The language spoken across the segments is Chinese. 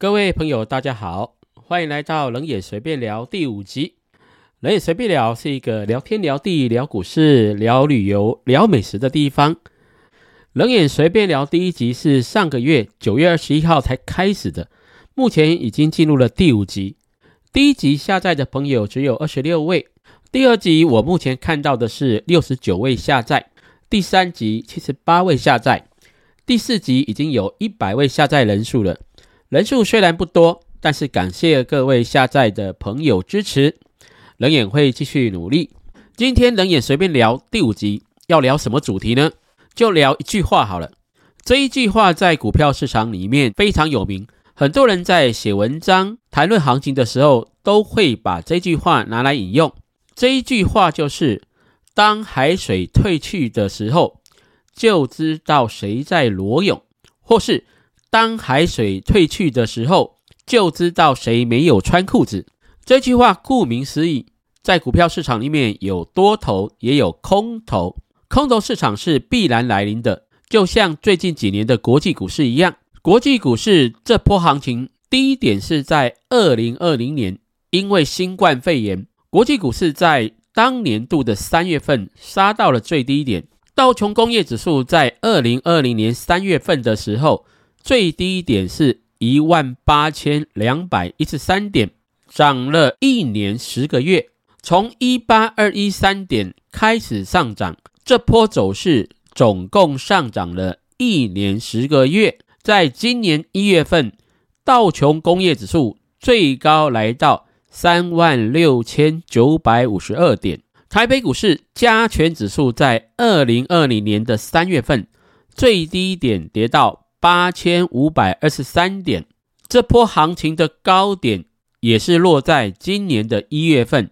各位朋友，大家好，欢迎来到冷眼随便聊第五集。冷眼随便聊是一个聊天、聊地、聊股市、聊旅游、聊美食的地方。冷眼随便聊第一集是上个月九月二十一号才开始的，目前已经进入了第五集。第一集下载的朋友只有二十六位，第二集我目前看到的是六十九位下载，第三集七十八位下载，第四集已经有一百位下载人数了。人数虽然不多，但是感谢各位下载的朋友支持，冷眼会继续努力。今天冷眼随便聊第五集，要聊什么主题呢？就聊一句话好了。这一句话在股票市场里面非常有名，很多人在写文章谈论行情的时候，都会把这句话拿来引用。这一句话就是：当海水退去的时候，就知道谁在裸泳，或是。当海水退去的时候，就知道谁没有穿裤子。这句话顾名思义，在股票市场里面有多头也有空头，空头市场是必然来临的。就像最近几年的国际股市一样，国际股市这波行情低点是在二零二零年，因为新冠肺炎，国际股市在当年度的三月份杀到了最低点。道琼工业指数在二零二零年三月份的时候。最低点是一万八千两百一十三点，涨了一年十个月，从一八二一三点开始上涨，这波走势总共上涨了一年十个月。在今年一月份，道琼工业指数最高来到三万六千九百五十二点，台北股市加权指数在二零二零年的三月份最低点跌到。八千五百二十三点，这波行情的高点也是落在今年的一月份，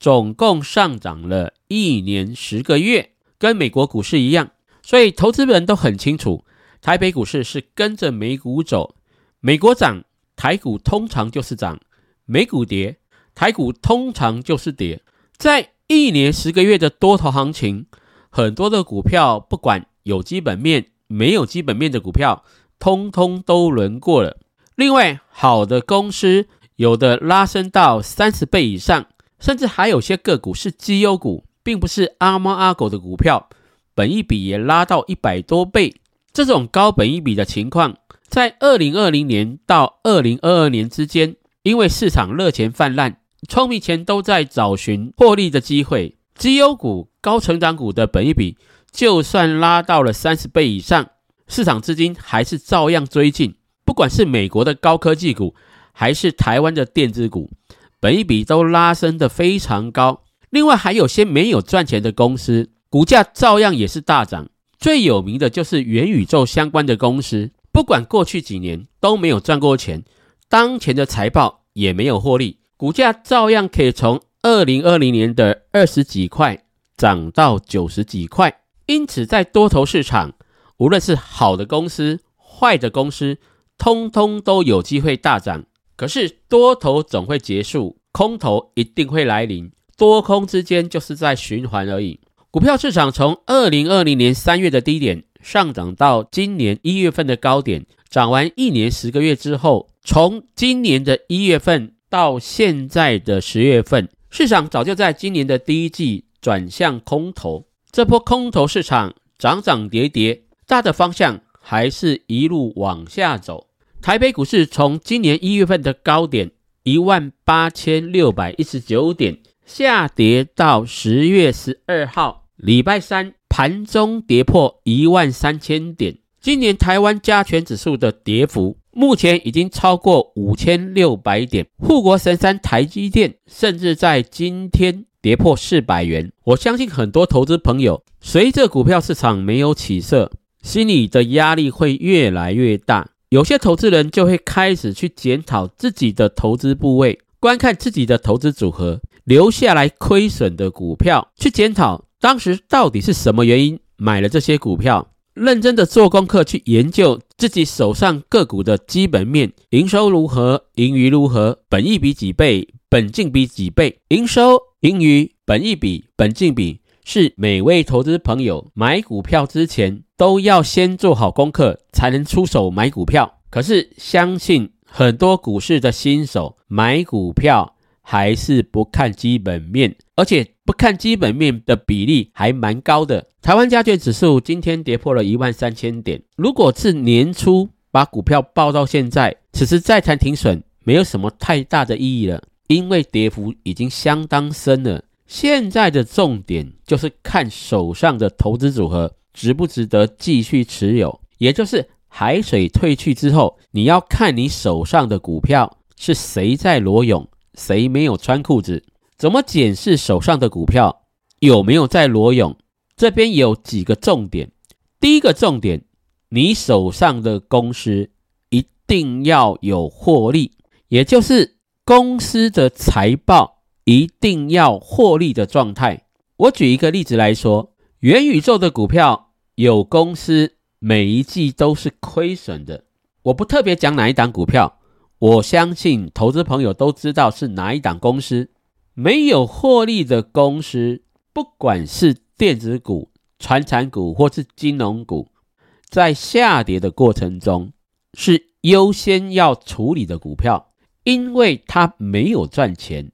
总共上涨了一年十个月，跟美国股市一样，所以投资人都很清楚，台北股市是跟着美股走，美国涨，台股通常就是涨；美股跌，台股通常就是跌。在一年十个月的多头行情，很多的股票不管有基本面。没有基本面的股票，通通都轮过了。另外，好的公司有的拉升到三十倍以上，甚至还有些个股是绩优股，并不是阿猫阿狗的股票，本一比也拉到一百多倍。这种高本一比的情况，在二零二零年到二零二二年之间，因为市场热钱泛滥，聪明钱都在找寻获利的机会，绩优股、高成长股的本一比。就算拉到了三十倍以上，市场资金还是照样追进。不管是美国的高科技股，还是台湾的电子股，本一比都拉升的非常高。另外还有些没有赚钱的公司，股价照样也是大涨。最有名的就是元宇宙相关的公司，不管过去几年都没有赚过钱，当前的财报也没有获利，股价照样可以从二零二零年的二十几块涨到九十几块。因此，在多头市场，无论是好的公司、坏的公司，通通都有机会大涨。可是，多头总会结束，空头一定会来临，多空之间就是在循环而已。股票市场从二零二零年三月的低点上涨到今年一月份的高点，涨完一年十个月之后，从今年的一月份到现在的十月份，市场早就在今年的第一季转向空头。这波空头市场涨涨跌跌，大的方向还是一路往下走。台北股市从今年一月份的高点一万八千六百一十九点，下跌到十月十二号礼拜三盘中跌破一万三千点。今年台湾加权指数的跌幅目前已经超过五千六百点，护国神山台积电甚至在今天。跌破四百元，我相信很多投资朋友随着股票市场没有起色，心里的压力会越来越大。有些投资人就会开始去检讨自己的投资部位，观看自己的投资组合，留下来亏损的股票，去检讨当时到底是什么原因买了这些股票，认真的做功课去研究自己手上个股的基本面，营收如何，盈余如何，本益比几倍，本净比几倍，营收。盈余、本益比、本净比是每位投资朋友买股票之前都要先做好功课，才能出手买股票。可是，相信很多股市的新手买股票还是不看基本面，而且不看基本面的比例还蛮高的。台湾加权指数今天跌破了一万三千点，如果是年初把股票报到现在，此时再谈停损，没有什么太大的意义了，因为跌幅已经相当深了。现在的重点就是看手上的投资组合值不值得继续持有，也就是海水退去之后，你要看你手上的股票是谁在裸泳，谁没有穿裤子。怎么检视手上的股票有没有在裸泳？这边有几个重点。第一个重点，你手上的公司一定要有获利，也就是公司的财报。一定要获利的状态。我举一个例子来说，元宇宙的股票有公司每一季都是亏损的。我不特别讲哪一档股票，我相信投资朋友都知道是哪一档公司。没有获利的公司，不管是电子股、传产股或是金融股，在下跌的过程中是优先要处理的股票，因为它没有赚钱。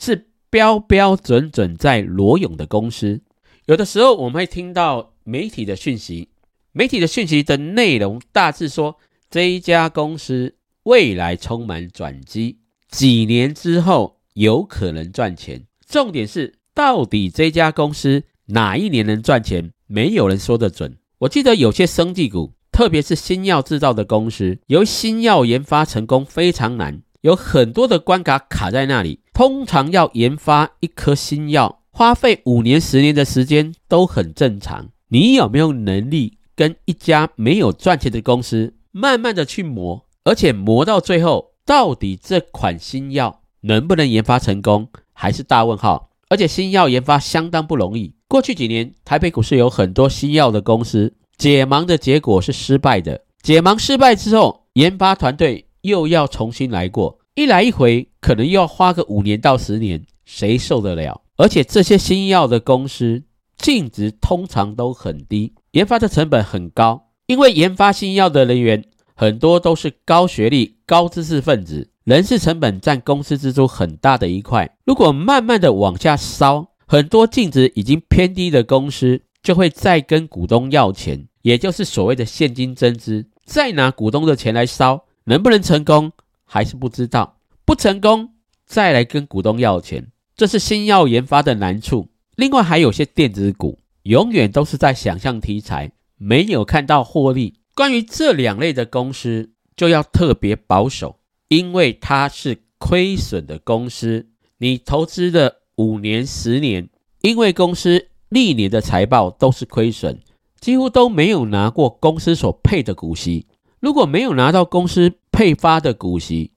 是标标准准在裸泳的公司。有的时候我们会听到媒体的讯息，媒体的讯息的内容大致说这一家公司未来充满转机，几年之后有可能赚钱。重点是到底这家公司哪一年能赚钱，没有人说得准。我记得有些生技股，特别是新药制造的公司，由新药研发成功非常难，有很多的关卡卡在那里。通常要研发一颗新药，花费五年、十年的时间都很正常。你有没有能力跟一家没有赚钱的公司慢慢的去磨，而且磨到最后，到底这款新药能不能研发成功，还是大问号。而且新药研发相当不容易。过去几年，台北股市有很多新药的公司解盲的结果是失败的。解盲失败之后，研发团队又要重新来过。一来一回，可能又要花个五年到十年，谁受得了？而且这些新药的公司净值通常都很低，研发的成本很高，因为研发新药的人员很多都是高学历、高知识分子，人事成本占公司支出很大的一块。如果慢慢的往下烧，很多净值已经偏低的公司就会再跟股东要钱，也就是所谓的现金增资，再拿股东的钱来烧，能不能成功？还是不知道，不成功再来跟股东要钱，这是新药研发的难处。另外还有些电子股，永远都是在想象题材，没有看到获利。关于这两类的公司，就要特别保守，因为它是亏损的公司。你投资的五年、十年，因为公司历年的财报都是亏损，几乎都没有拿过公司所配的股息。如果没有拿到公司配发的股息，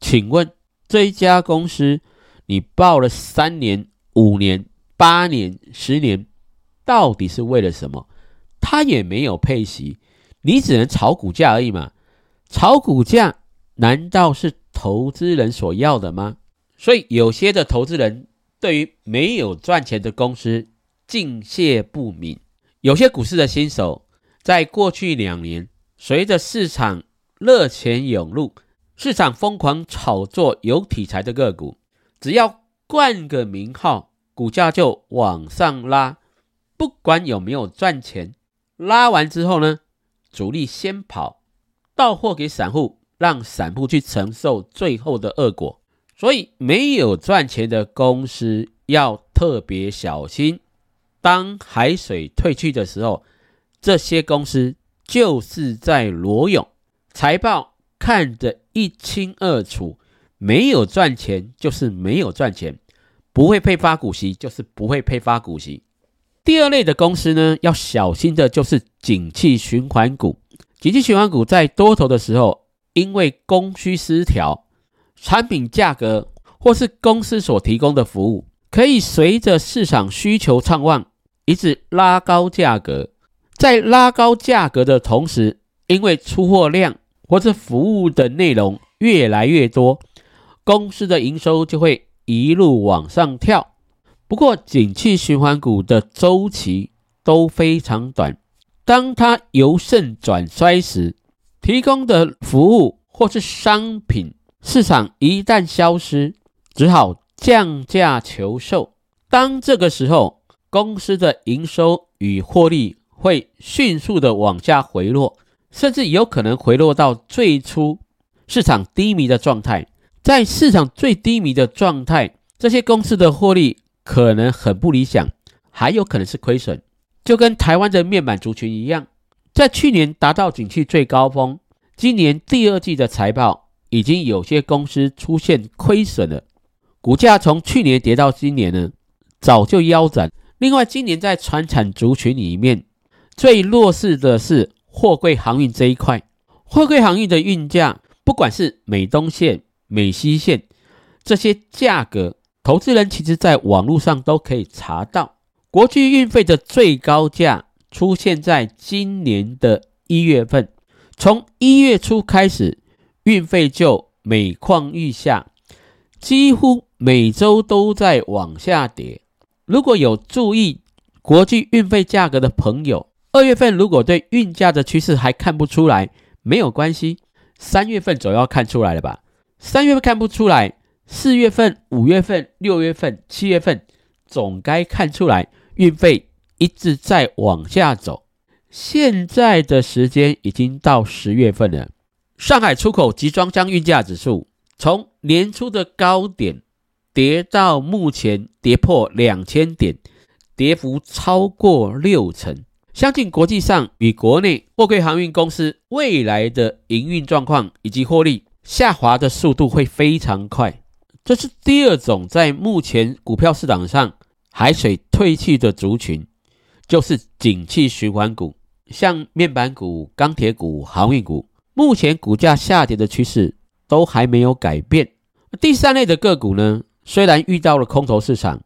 请问这一家公司你报了三年、五年、八年、十年，到底是为了什么？他也没有配息，你只能炒股价而已嘛？炒股价难道是投资人所要的吗？所以有些的投资人对于没有赚钱的公司敬谢不敏，有些股市的新手在过去两年。随着市场热钱涌入，市场疯狂炒作有题材的个股，只要冠个名号，股价就往上拉，不管有没有赚钱。拉完之后呢，主力先跑，到货给散户，让散户去承受最后的恶果。所以，没有赚钱的公司要特别小心。当海水退去的时候，这些公司。就是在裸泳，财报看得一清二楚，没有赚钱就是没有赚钱，不会配发股息就是不会配发股息。第二类的公司呢，要小心的就是景气循环股。景气循环股在多头的时候，因为供需失调，产品价格或是公司所提供的服务，可以随着市场需求畅旺，一直拉高价格。在拉高价格的同时，因为出货量或者服务的内容越来越多，公司的营收就会一路往上跳。不过，景气循环股的周期都非常短，当它由盛转衰时，提供的服务或是商品市场一旦消失，只好降价求售。当这个时候，公司的营收与获利会迅速的往下回落，甚至有可能回落到最初市场低迷的状态。在市场最低迷的状态，这些公司的获利可能很不理想，还有可能是亏损。就跟台湾的面板族群一样，在去年达到景气最高峰，今年第二季的财报已经有些公司出现亏损了，股价从去年跌到今年呢，早就腰斩。另外，今年在船产族群里面最弱势的是货柜航运这一块，货柜航运的运价，不管是美东线。美西线这些价格，投资人其实在网络上都可以查到。国际运费的最高价出现在今年的一月份，从一月初开始，运费就每况愈下，几乎每周都在往下跌。如果有注意国际运费价格的朋友，二月份如果对运价的趋势还看不出来，没有关系，三月份总要看出来了吧。三月份看不出来，四月份、五月份、六月份、七月份总该看出来，运费一直在往下走。现在的时间已经到十月份了，上海出口集装箱运价指数从年初的高点跌到目前跌破两千点，跌幅超过六成。相信国际上与国内货柜航运公司未来的营运状况以及获利。下滑的速度会非常快，这是第二种在目前股票市场上海水退去的族群，就是景气循环股，像面板股、钢铁股、航运股，目前股价下跌的趋势都还没有改变。第三类的个股呢，虽然遇到了空头市场，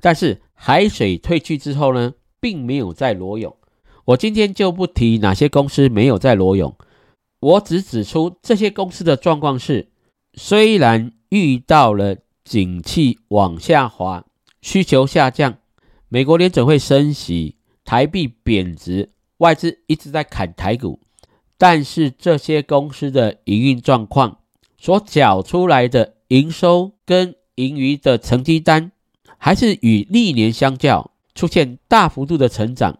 但是海水退去之后呢，并没有再裸泳。我今天就不提哪些公司没有在裸泳。我只指出这些公司的状况是，虽然遇到了景气往下滑、需求下降、美国联准会升息、台币贬值、外资一直在砍台股，但是这些公司的营运状况所缴出来的营收跟盈余的成绩单，还是与历年相较出现大幅度的成长。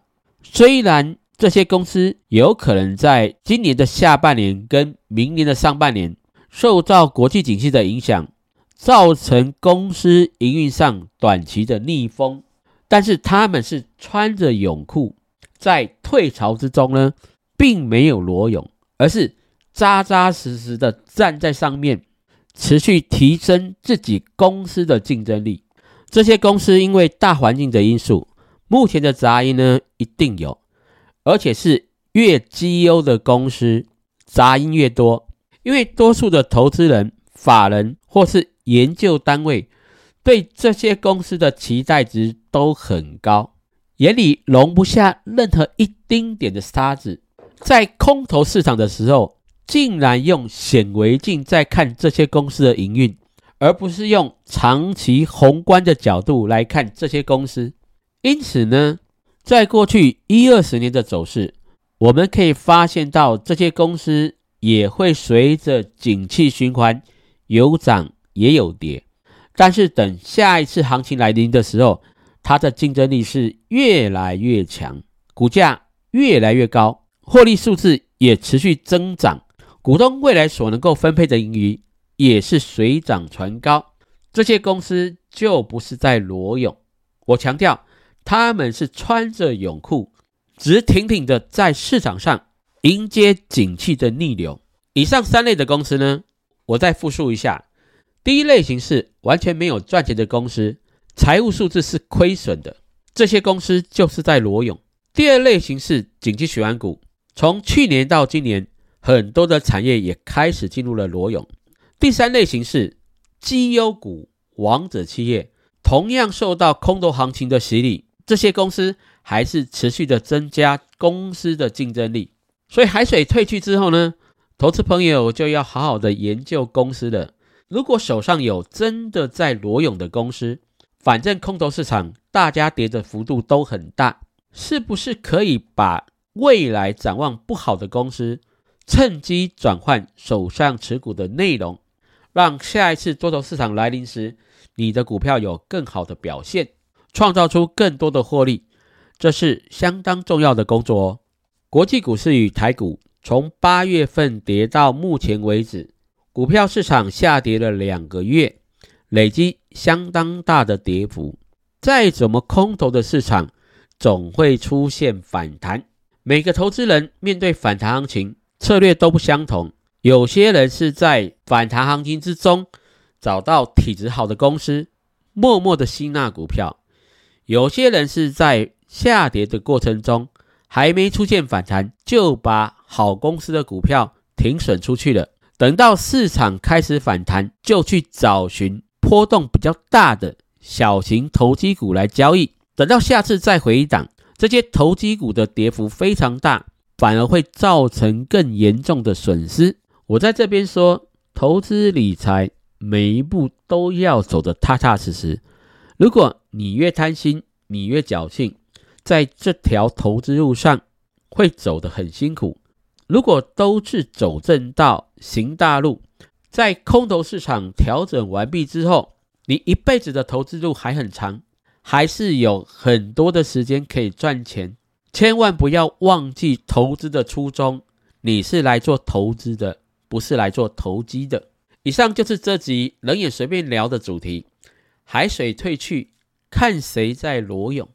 虽然这些公司有可能在今年的下半年跟明年的上半年受到国际景气的影响，造成公司营运上短期的逆风。但是他们是穿着泳裤在退潮之中呢，并没有裸泳，而是扎扎实实的站在上面，持续提升自己公司的竞争力。这些公司因为大环境的因素，目前的杂音呢一定有。而且是越绩优的公司，杂音越多，因为多数的投资人、法人或是研究单位对这些公司的期待值都很高，眼里容不下任何一丁点的沙子。在空头市场的时候，竟然用显微镜在看这些公司的营运，而不是用长期宏观的角度来看这些公司。因此呢？在过去一二十年的走势，我们可以发现到这些公司也会随着景气循环有涨也有跌，但是等下一次行情来临的时候，它的竞争力是越来越强，股价越来越高，获利数字也持续增长，股东未来所能够分配的盈余也是水涨船高，这些公司就不是在裸泳，我强调。他们是穿着泳裤，直挺挺的在市场上迎接景气的逆流。以上三类的公司呢，我再复述一下：第一类型是完全没有赚钱的公司，财务数字是亏损的，这些公司就是在裸泳；第二类型是景气循环股，从去年到今年，很多的产业也开始进入了裸泳；第三类型是绩优股、王者企业，同样受到空头行情的洗礼。这些公司还是持续的增加公司的竞争力，所以海水退去之后呢，投资朋友就要好好的研究公司了。如果手上有真的在裸泳的公司，反正空头市场大家跌的幅度都很大，是不是可以把未来展望不好的公司趁机转换手上持股的内容，让下一次多头市场来临时，你的股票有更好的表现，创造出更多的获利，这是相当重要的工作哦。国际股市与台股从八月份跌到目前为止，股票市场下跌了两个月，累积相当大的跌幅。再怎么空头的市场，总会出现反弹。每个投资人面对反弹行情策略都不相同。有些人是在反弹行情之中找到体质好的公司，默默的吸纳股票；有些人是在下跌的过程中还没出现反弹，就把好公司的股票停损出去了。等到市场开始反弹，就去找寻波动比较大的。小型投机股来交易，等到下次再回档，这些投机股的跌幅非常大，反而会造成更严重的损失。我在这边说，投资理财每一步都要走得踏踏实实。如果你越贪心，你越侥幸，在这条投资路上会走得很辛苦。如果都是走正道、行大路，在空头市场调整完毕之后。你一辈子的投资路还很长，还是有很多的时间可以赚钱。千万不要忘记投资的初衷，你是来做投资的，不是来做投机的。以上就是这集冷眼随便聊的主题。海水退去，看谁在裸泳。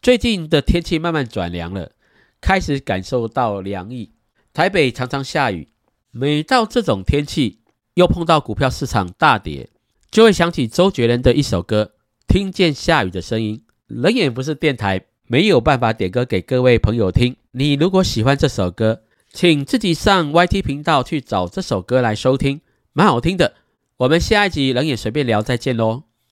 最近的天气慢慢转凉了，开始感受到凉意。台北常常下雨，每到这种天气，又碰到股票市场大跌。就会想起周杰伦的一首歌，听见下雨的声音。冷眼不是电台，没有办法点歌给各位朋友听。你如果喜欢这首歌，请自己上 YT 频道去找这首歌来收听，蛮好听的。我们下一集冷眼随便聊，再见喽。